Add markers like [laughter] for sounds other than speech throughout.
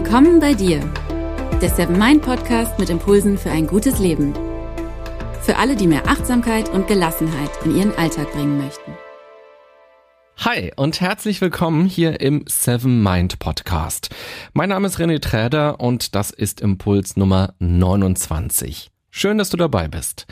Willkommen bei dir, der Seven Mind Podcast mit Impulsen für ein gutes Leben. Für alle, die mehr Achtsamkeit und Gelassenheit in ihren Alltag bringen möchten. Hi und herzlich willkommen hier im Seven Mind Podcast. Mein Name ist René Träder und das ist Impuls Nummer 29. Schön, dass du dabei bist.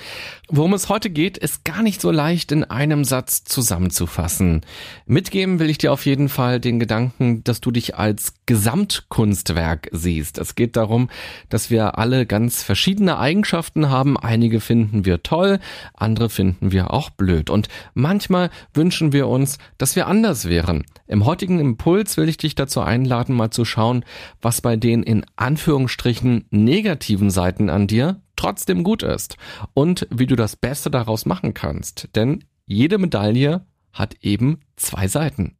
Worum es heute geht, ist gar nicht so leicht in einem Satz zusammenzufassen. Mitgeben will ich dir auf jeden Fall den Gedanken, dass du dich als Gesamtkunstwerk siehst. Es geht darum, dass wir alle ganz verschiedene Eigenschaften haben. Einige finden wir toll, andere finden wir auch blöd. Und manchmal wünschen wir uns, dass wir anders wären. Im heutigen Impuls will ich dich dazu einladen, mal zu schauen, was bei den in Anführungsstrichen negativen Seiten an dir trotzdem gut ist und wie du das Beste daraus machen kannst. Denn jede Medaille hat eben zwei Seiten.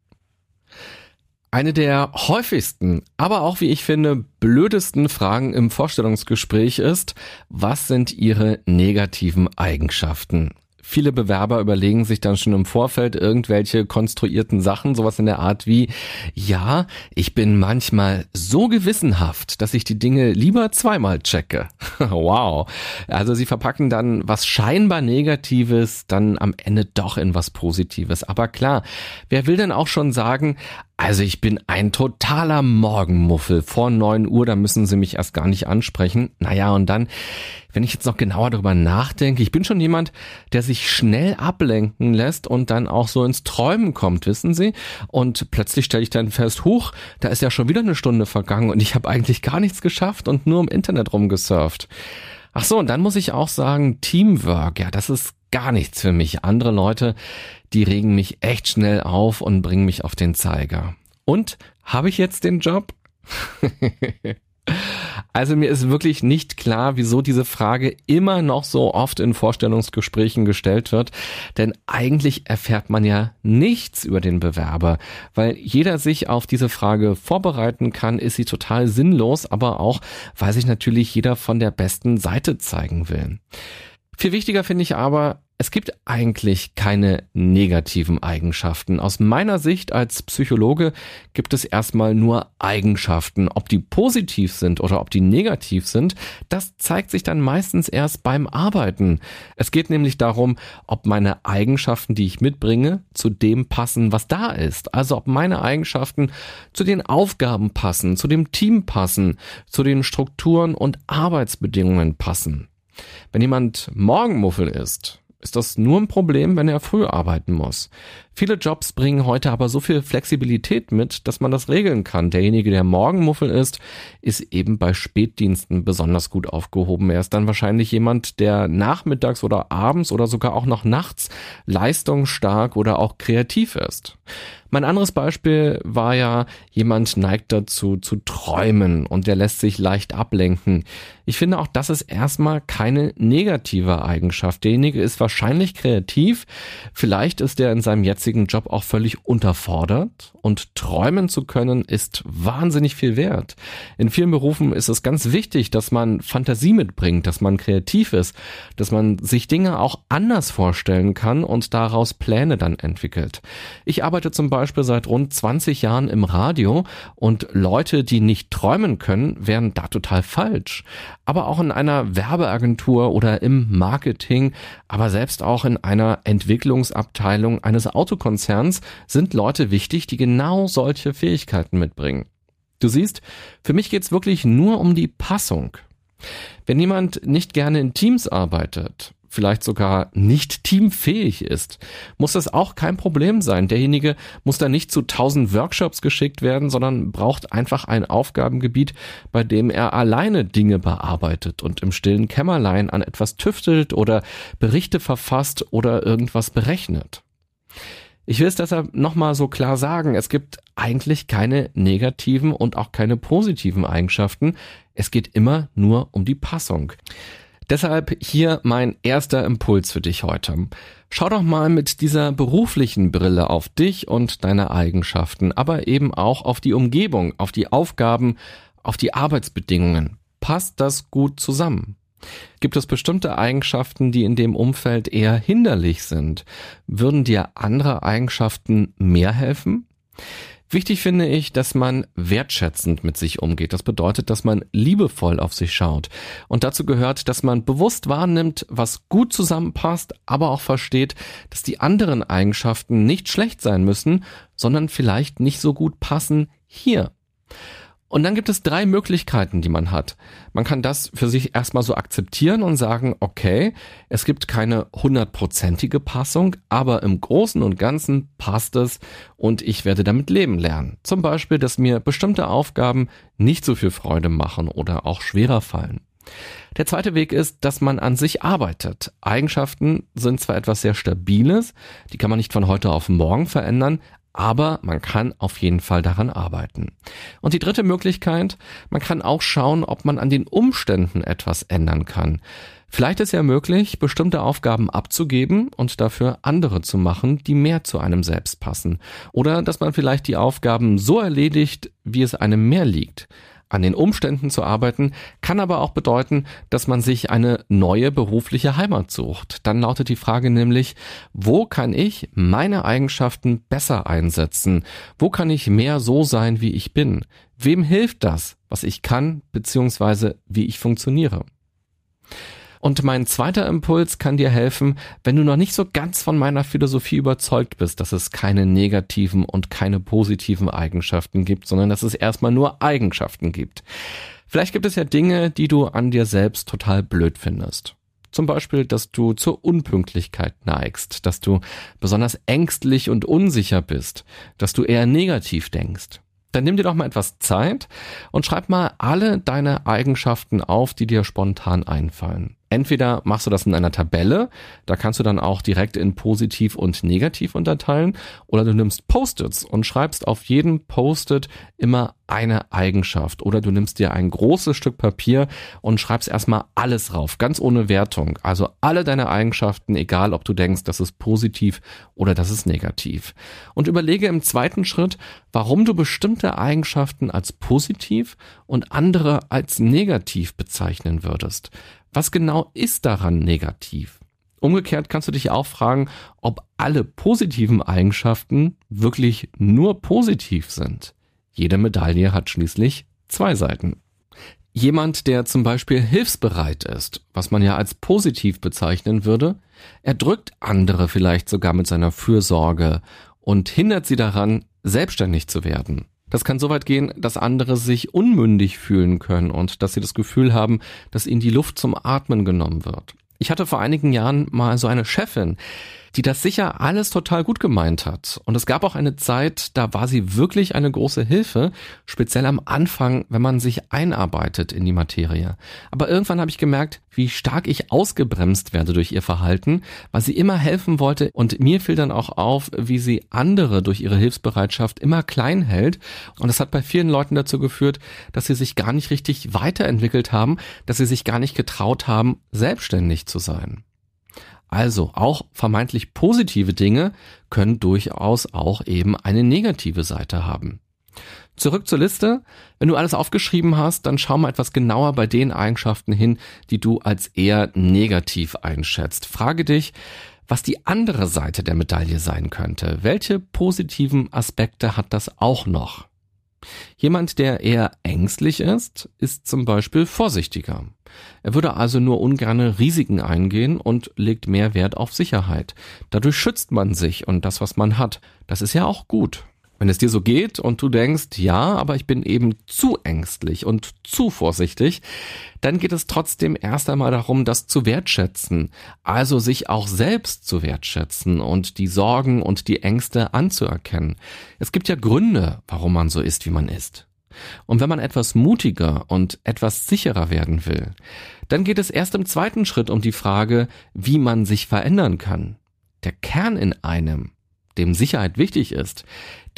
Eine der häufigsten, aber auch wie ich finde, blödesten Fragen im Vorstellungsgespräch ist, was sind Ihre negativen Eigenschaften? Viele Bewerber überlegen sich dann schon im Vorfeld irgendwelche konstruierten Sachen, sowas in der Art wie, ja, ich bin manchmal so gewissenhaft, dass ich die Dinge lieber zweimal checke. [laughs] wow. Also sie verpacken dann was scheinbar Negatives dann am Ende doch in was Positives. Aber klar, wer will denn auch schon sagen, also ich bin ein totaler Morgenmuffel. Vor neun Uhr, da müssen Sie mich erst gar nicht ansprechen. Naja, und dann, wenn ich jetzt noch genauer darüber nachdenke, ich bin schon jemand, der sich schnell ablenken lässt und dann auch so ins Träumen kommt, wissen Sie? Und plötzlich stelle ich dann fest, huch, da ist ja schon wieder eine Stunde vergangen und ich habe eigentlich gar nichts geschafft und nur im Internet rumgesurft. Ach so, und dann muss ich auch sagen, Teamwork, ja, das ist gar nichts für mich. Andere Leute, die regen mich echt schnell auf und bringen mich auf den Zeiger. Und habe ich jetzt den Job? [laughs] Also mir ist wirklich nicht klar, wieso diese Frage immer noch so oft in Vorstellungsgesprächen gestellt wird, denn eigentlich erfährt man ja nichts über den Bewerber, weil jeder sich auf diese Frage vorbereiten kann, ist sie total sinnlos, aber auch, weil sich natürlich jeder von der besten Seite zeigen will. Viel wichtiger finde ich aber, es gibt eigentlich keine negativen Eigenschaften. Aus meiner Sicht als Psychologe gibt es erstmal nur Eigenschaften. Ob die positiv sind oder ob die negativ sind, das zeigt sich dann meistens erst beim Arbeiten. Es geht nämlich darum, ob meine Eigenschaften, die ich mitbringe, zu dem passen, was da ist. Also ob meine Eigenschaften zu den Aufgaben passen, zu dem Team passen, zu den Strukturen und Arbeitsbedingungen passen. Wenn jemand Morgenmuffel ist, ist das nur ein Problem, wenn er früh arbeiten muss. Viele Jobs bringen heute aber so viel Flexibilität mit, dass man das regeln kann. Derjenige, der Morgenmuffel ist, ist eben bei Spätdiensten besonders gut aufgehoben. Er ist dann wahrscheinlich jemand, der nachmittags oder abends oder sogar auch noch nachts leistungsstark oder auch kreativ ist. Mein anderes Beispiel war ja, jemand neigt dazu zu träumen und der lässt sich leicht ablenken. Ich finde auch, das ist erstmal keine negative Eigenschaft. Derjenige ist wahrscheinlich kreativ. Vielleicht ist er in seinem jetzigen Job auch völlig unterfordert und träumen zu können ist wahnsinnig viel wert. In vielen Berufen ist es ganz wichtig, dass man Fantasie mitbringt, dass man kreativ ist, dass man sich Dinge auch anders vorstellen kann und daraus Pläne dann entwickelt. Ich arbeite zum Beispiel seit rund 20 Jahren im Radio und Leute, die nicht träumen können, wären da total falsch. Aber auch in einer Werbeagentur oder im Marketing, aber selbst auch in einer Entwicklungsabteilung eines Autokonzerns sind Leute wichtig, die genau solche Fähigkeiten mitbringen. Du siehst, für mich geht's wirklich nur um die Passung. Wenn jemand nicht gerne in Teams arbeitet, vielleicht sogar nicht teamfähig ist, muss das auch kein Problem sein. Derjenige muss da nicht zu tausend Workshops geschickt werden, sondern braucht einfach ein Aufgabengebiet, bei dem er alleine Dinge bearbeitet und im stillen Kämmerlein an etwas tüftelt oder Berichte verfasst oder irgendwas berechnet. Ich will es deshalb nochmal so klar sagen, es gibt eigentlich keine negativen und auch keine positiven Eigenschaften. Es geht immer nur um die Passung. Deshalb hier mein erster Impuls für dich heute. Schau doch mal mit dieser beruflichen Brille auf dich und deine Eigenschaften, aber eben auch auf die Umgebung, auf die Aufgaben, auf die Arbeitsbedingungen. Passt das gut zusammen? Gibt es bestimmte Eigenschaften, die in dem Umfeld eher hinderlich sind? Würden dir andere Eigenschaften mehr helfen? Wichtig finde ich, dass man wertschätzend mit sich umgeht. Das bedeutet, dass man liebevoll auf sich schaut. Und dazu gehört, dass man bewusst wahrnimmt, was gut zusammenpasst, aber auch versteht, dass die anderen Eigenschaften nicht schlecht sein müssen, sondern vielleicht nicht so gut passen hier. Und dann gibt es drei Möglichkeiten, die man hat. Man kann das für sich erstmal so akzeptieren und sagen, okay, es gibt keine hundertprozentige Passung, aber im Großen und Ganzen passt es und ich werde damit leben lernen. Zum Beispiel, dass mir bestimmte Aufgaben nicht so viel Freude machen oder auch schwerer fallen. Der zweite Weg ist, dass man an sich arbeitet. Eigenschaften sind zwar etwas sehr Stabiles, die kann man nicht von heute auf morgen verändern, aber man kann auf jeden Fall daran arbeiten. Und die dritte Möglichkeit, man kann auch schauen, ob man an den Umständen etwas ändern kann. Vielleicht ist ja möglich, bestimmte Aufgaben abzugeben und dafür andere zu machen, die mehr zu einem selbst passen. Oder dass man vielleicht die Aufgaben so erledigt, wie es einem mehr liegt. An den Umständen zu arbeiten kann aber auch bedeuten, dass man sich eine neue berufliche Heimat sucht. Dann lautet die Frage nämlich, wo kann ich meine Eigenschaften besser einsetzen? Wo kann ich mehr so sein, wie ich bin? Wem hilft das, was ich kann, beziehungsweise wie ich funktioniere? Und mein zweiter Impuls kann dir helfen, wenn du noch nicht so ganz von meiner Philosophie überzeugt bist, dass es keine negativen und keine positiven Eigenschaften gibt, sondern dass es erstmal nur Eigenschaften gibt. Vielleicht gibt es ja Dinge, die du an dir selbst total blöd findest. Zum Beispiel, dass du zur Unpünktlichkeit neigst, dass du besonders ängstlich und unsicher bist, dass du eher negativ denkst dann nimm dir doch mal etwas Zeit und schreib mal alle deine Eigenschaften auf, die dir spontan einfallen. Entweder machst du das in einer Tabelle, da kannst du dann auch direkt in positiv und negativ unterteilen, oder du nimmst Post-its und schreibst auf jedem Post-it immer eine Eigenschaft. Oder du nimmst dir ein großes Stück Papier und schreibst erstmal alles rauf, ganz ohne Wertung. Also alle deine Eigenschaften, egal ob du denkst, das ist positiv oder das ist negativ. Und überlege im zweiten Schritt, warum du bestimmte Eigenschaften als positiv und andere als negativ bezeichnen würdest. Was genau ist daran negativ? Umgekehrt kannst du dich auch fragen, ob alle positiven Eigenschaften wirklich nur positiv sind. Jede Medaille hat schließlich zwei Seiten. Jemand, der zum Beispiel hilfsbereit ist, was man ja als positiv bezeichnen würde, er drückt andere vielleicht sogar mit seiner Fürsorge und hindert sie daran, selbstständig zu werden. Das kann so weit gehen, dass andere sich unmündig fühlen können und dass sie das Gefühl haben, dass ihnen die Luft zum Atmen genommen wird. Ich hatte vor einigen Jahren mal so eine Chefin, die das sicher alles total gut gemeint hat. Und es gab auch eine Zeit, da war sie wirklich eine große Hilfe, speziell am Anfang, wenn man sich einarbeitet in die Materie. Aber irgendwann habe ich gemerkt, wie stark ich ausgebremst werde durch ihr Verhalten, weil sie immer helfen wollte und mir fiel dann auch auf, wie sie andere durch ihre Hilfsbereitschaft immer klein hält. Und das hat bei vielen Leuten dazu geführt, dass sie sich gar nicht richtig weiterentwickelt haben, dass sie sich gar nicht getraut haben, selbstständig zu sein. Also auch vermeintlich positive Dinge können durchaus auch eben eine negative Seite haben. Zurück zur Liste. Wenn du alles aufgeschrieben hast, dann schau mal etwas genauer bei den Eigenschaften hin, die du als eher negativ einschätzt. Frage dich, was die andere Seite der Medaille sein könnte. Welche positiven Aspekte hat das auch noch? Jemand, der eher ängstlich ist, ist zum Beispiel vorsichtiger. Er würde also nur ungerne Risiken eingehen und legt mehr Wert auf Sicherheit. Dadurch schützt man sich und das, was man hat. Das ist ja auch gut. Wenn es dir so geht und du denkst, ja, aber ich bin eben zu ängstlich und zu vorsichtig, dann geht es trotzdem erst einmal darum, das zu wertschätzen, also sich auch selbst zu wertschätzen und die Sorgen und die Ängste anzuerkennen. Es gibt ja Gründe, warum man so ist, wie man ist. Und wenn man etwas mutiger und etwas sicherer werden will, dann geht es erst im zweiten Schritt um die Frage, wie man sich verändern kann. Der Kern in einem, dem Sicherheit wichtig ist,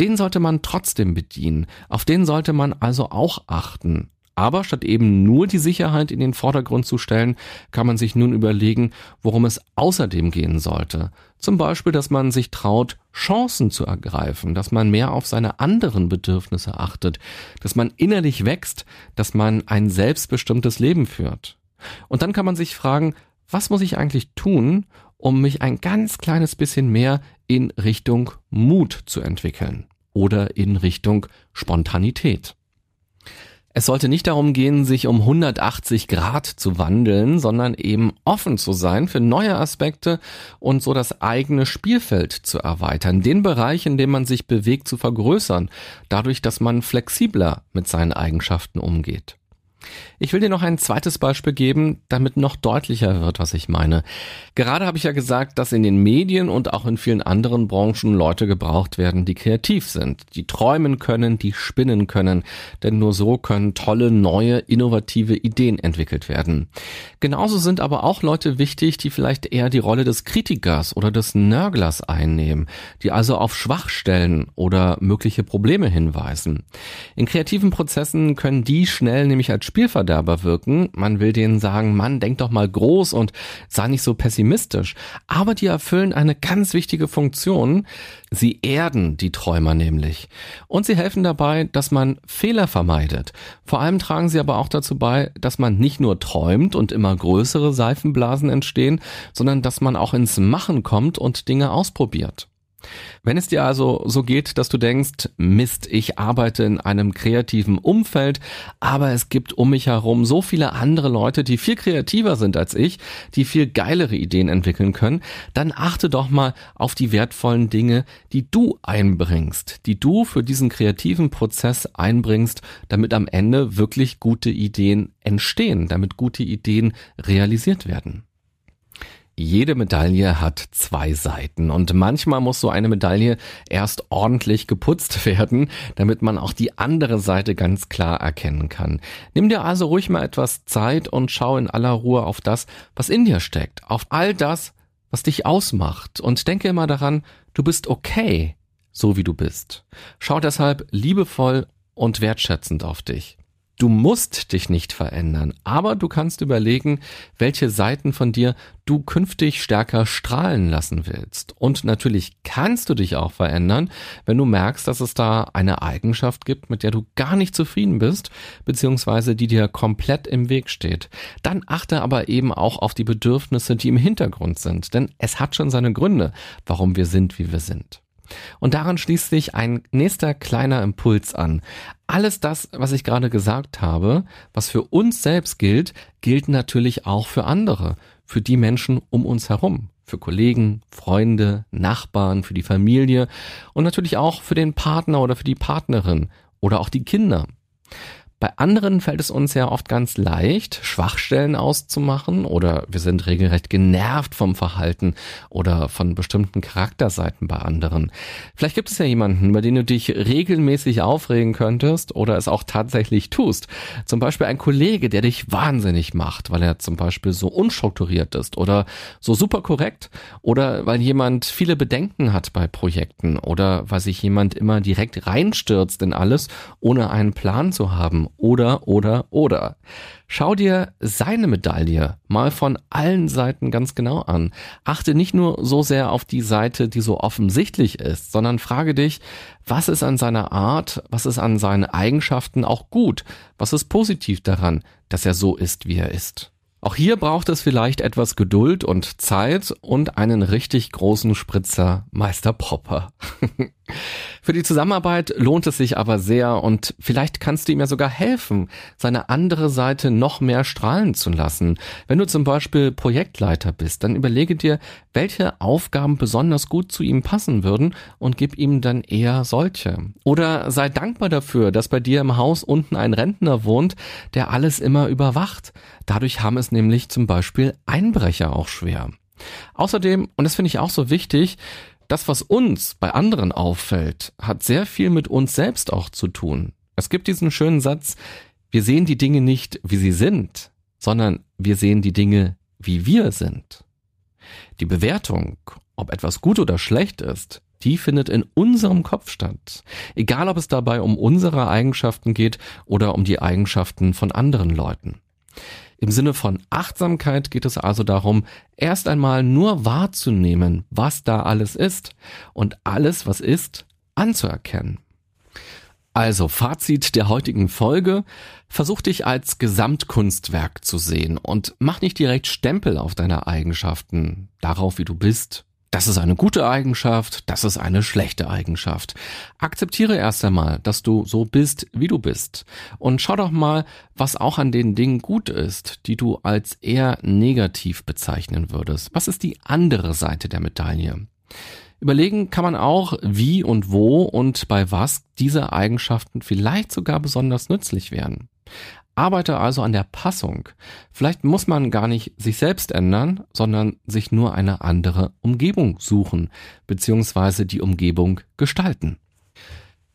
den sollte man trotzdem bedienen, auf den sollte man also auch achten. Aber statt eben nur die Sicherheit in den Vordergrund zu stellen, kann man sich nun überlegen, worum es außerdem gehen sollte. Zum Beispiel, dass man sich traut, Chancen zu ergreifen, dass man mehr auf seine anderen Bedürfnisse achtet, dass man innerlich wächst, dass man ein selbstbestimmtes Leben führt. Und dann kann man sich fragen, was muss ich eigentlich tun, um mich ein ganz kleines bisschen mehr in Richtung Mut zu entwickeln? oder in Richtung Spontanität. Es sollte nicht darum gehen, sich um 180 Grad zu wandeln, sondern eben offen zu sein für neue Aspekte und so das eigene Spielfeld zu erweitern, den Bereich, in dem man sich bewegt, zu vergrößern, dadurch, dass man flexibler mit seinen Eigenschaften umgeht. Ich will dir noch ein zweites Beispiel geben, damit noch deutlicher wird, was ich meine. Gerade habe ich ja gesagt, dass in den Medien und auch in vielen anderen Branchen Leute gebraucht werden, die kreativ sind, die träumen können, die spinnen können, denn nur so können tolle, neue, innovative Ideen entwickelt werden. Genauso sind aber auch Leute wichtig, die vielleicht eher die Rolle des Kritikers oder des Nörglers einnehmen, die also auf Schwachstellen oder mögliche Probleme hinweisen. In kreativen Prozessen können die schnell nämlich als Spielverderber wirken. Man will denen sagen, Mann, denk doch mal groß und sei nicht so pessimistisch. Aber die erfüllen eine ganz wichtige Funktion. Sie erden die Träumer nämlich. Und sie helfen dabei, dass man Fehler vermeidet. Vor allem tragen sie aber auch dazu bei, dass man nicht nur träumt und immer größere Seifenblasen entstehen, sondern dass man auch ins Machen kommt und Dinge ausprobiert. Wenn es dir also so geht, dass du denkst, Mist, ich arbeite in einem kreativen Umfeld, aber es gibt um mich herum so viele andere Leute, die viel kreativer sind als ich, die viel geilere Ideen entwickeln können, dann achte doch mal auf die wertvollen Dinge, die du einbringst, die du für diesen kreativen Prozess einbringst, damit am Ende wirklich gute Ideen entstehen, damit gute Ideen realisiert werden. Jede Medaille hat zwei Seiten und manchmal muss so eine Medaille erst ordentlich geputzt [laughs] werden, damit man auch die andere Seite ganz klar erkennen kann. Nimm dir also ruhig mal etwas Zeit und schau in aller Ruhe auf das, was in dir steckt, auf all das, was dich ausmacht und denke immer daran, du bist okay, so wie du bist. Schau deshalb liebevoll und wertschätzend auf dich. Du musst dich nicht verändern, aber du kannst überlegen, welche Seiten von dir du künftig stärker strahlen lassen willst. Und natürlich kannst du dich auch verändern, wenn du merkst, dass es da eine Eigenschaft gibt, mit der du gar nicht zufrieden bist, beziehungsweise die dir komplett im Weg steht. Dann achte aber eben auch auf die Bedürfnisse, die im Hintergrund sind, denn es hat schon seine Gründe, warum wir sind, wie wir sind. Und daran schließt sich ein nächster kleiner Impuls an. Alles das, was ich gerade gesagt habe, was für uns selbst gilt, gilt natürlich auch für andere, für die Menschen um uns herum, für Kollegen, Freunde, Nachbarn, für die Familie und natürlich auch für den Partner oder für die Partnerin oder auch die Kinder. Bei anderen fällt es uns ja oft ganz leicht, Schwachstellen auszumachen oder wir sind regelrecht genervt vom Verhalten oder von bestimmten Charakterseiten bei anderen. Vielleicht gibt es ja jemanden, über den du dich regelmäßig aufregen könntest oder es auch tatsächlich tust. Zum Beispiel ein Kollege, der dich wahnsinnig macht, weil er zum Beispiel so unstrukturiert ist oder so super korrekt oder weil jemand viele Bedenken hat bei Projekten oder weil sich jemand immer direkt reinstürzt in alles, ohne einen Plan zu haben oder, oder, oder. Schau dir seine Medaille mal von allen Seiten ganz genau an. Achte nicht nur so sehr auf die Seite, die so offensichtlich ist, sondern frage dich, was ist an seiner Art, was ist an seinen Eigenschaften auch gut, was ist positiv daran, dass er so ist, wie er ist. Auch hier braucht es vielleicht etwas Geduld und Zeit und einen richtig großen Spritzer Meister Popper. [laughs] Für die Zusammenarbeit lohnt es sich aber sehr und vielleicht kannst du ihm ja sogar helfen, seine andere Seite noch mehr strahlen zu lassen. Wenn du zum Beispiel Projektleiter bist, dann überlege dir, welche Aufgaben besonders gut zu ihm passen würden und gib ihm dann eher solche. Oder sei dankbar dafür, dass bei dir im Haus unten ein Rentner wohnt, der alles immer überwacht. Dadurch haben es nämlich zum Beispiel Einbrecher auch schwer. Außerdem, und das finde ich auch so wichtig, das, was uns bei anderen auffällt, hat sehr viel mit uns selbst auch zu tun. Es gibt diesen schönen Satz, wir sehen die Dinge nicht, wie sie sind, sondern wir sehen die Dinge, wie wir sind. Die Bewertung, ob etwas gut oder schlecht ist, die findet in unserem Kopf statt. Egal ob es dabei um unsere Eigenschaften geht oder um die Eigenschaften von anderen Leuten. Im Sinne von Achtsamkeit geht es also darum, erst einmal nur wahrzunehmen, was da alles ist und alles, was ist, anzuerkennen. Also Fazit der heutigen Folge. Versuch dich als Gesamtkunstwerk zu sehen und mach nicht direkt Stempel auf deine Eigenschaften, darauf, wie du bist, das ist eine gute Eigenschaft, das ist eine schlechte Eigenschaft. Akzeptiere erst einmal, dass du so bist, wie du bist. Und schau doch mal, was auch an den Dingen gut ist, die du als eher negativ bezeichnen würdest. Was ist die andere Seite der Medaille? Überlegen kann man auch, wie und wo und bei was diese Eigenschaften vielleicht sogar besonders nützlich werden. Arbeite also an der Passung. Vielleicht muss man gar nicht sich selbst ändern, sondern sich nur eine andere Umgebung suchen, beziehungsweise die Umgebung gestalten.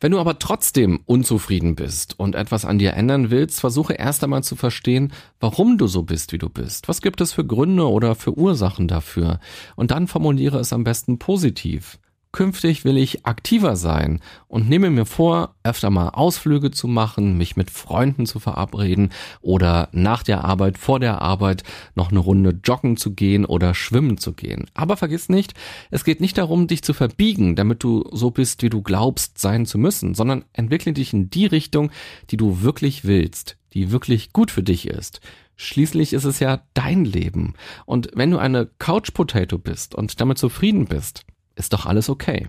Wenn du aber trotzdem unzufrieden bist und etwas an dir ändern willst, versuche erst einmal zu verstehen, warum du so bist, wie du bist. Was gibt es für Gründe oder für Ursachen dafür? Und dann formuliere es am besten positiv. Künftig will ich aktiver sein und nehme mir vor, öfter mal Ausflüge zu machen, mich mit Freunden zu verabreden oder nach der Arbeit, vor der Arbeit noch eine Runde joggen zu gehen oder schwimmen zu gehen. Aber vergiss nicht, es geht nicht darum, dich zu verbiegen, damit du so bist, wie du glaubst sein zu müssen, sondern entwickle dich in die Richtung, die du wirklich willst, die wirklich gut für dich ist. Schließlich ist es ja dein Leben. Und wenn du eine Couch Potato bist und damit zufrieden bist, ist doch alles okay.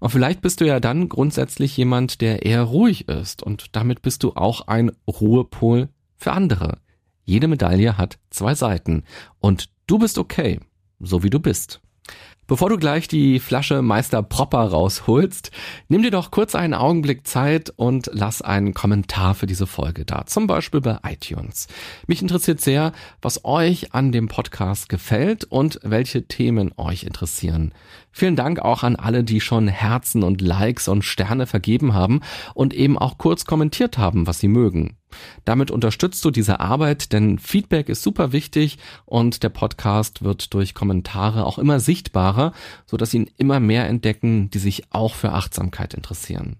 Und vielleicht bist du ja dann grundsätzlich jemand, der eher ruhig ist und damit bist du auch ein Ruhepol für andere. Jede Medaille hat zwei Seiten und du bist okay, so wie du bist. Bevor du gleich die Flasche Meister Propper rausholst, nimm dir doch kurz einen Augenblick Zeit und lass einen Kommentar für diese Folge da, zum Beispiel bei iTunes. Mich interessiert sehr, was euch an dem Podcast gefällt und welche Themen euch interessieren. Vielen Dank auch an alle, die schon Herzen und Likes und Sterne vergeben haben und eben auch kurz kommentiert haben, was sie mögen. Damit unterstützt du diese Arbeit, denn Feedback ist super wichtig und der Podcast wird durch Kommentare auch immer sichtbarer, so dass ihn immer mehr entdecken, die sich auch für Achtsamkeit interessieren.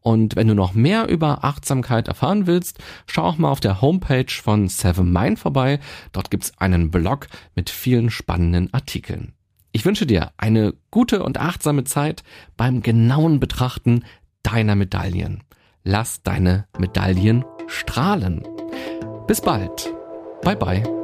Und wenn du noch mehr über Achtsamkeit erfahren willst, schau auch mal auf der Homepage von Seven Mind vorbei. Dort gibt's einen Blog mit vielen spannenden Artikeln. Ich wünsche dir eine gute und achtsame Zeit beim genauen Betrachten deiner Medaillen. Lass deine Medaillen strahlen. Bis bald. Bye bye.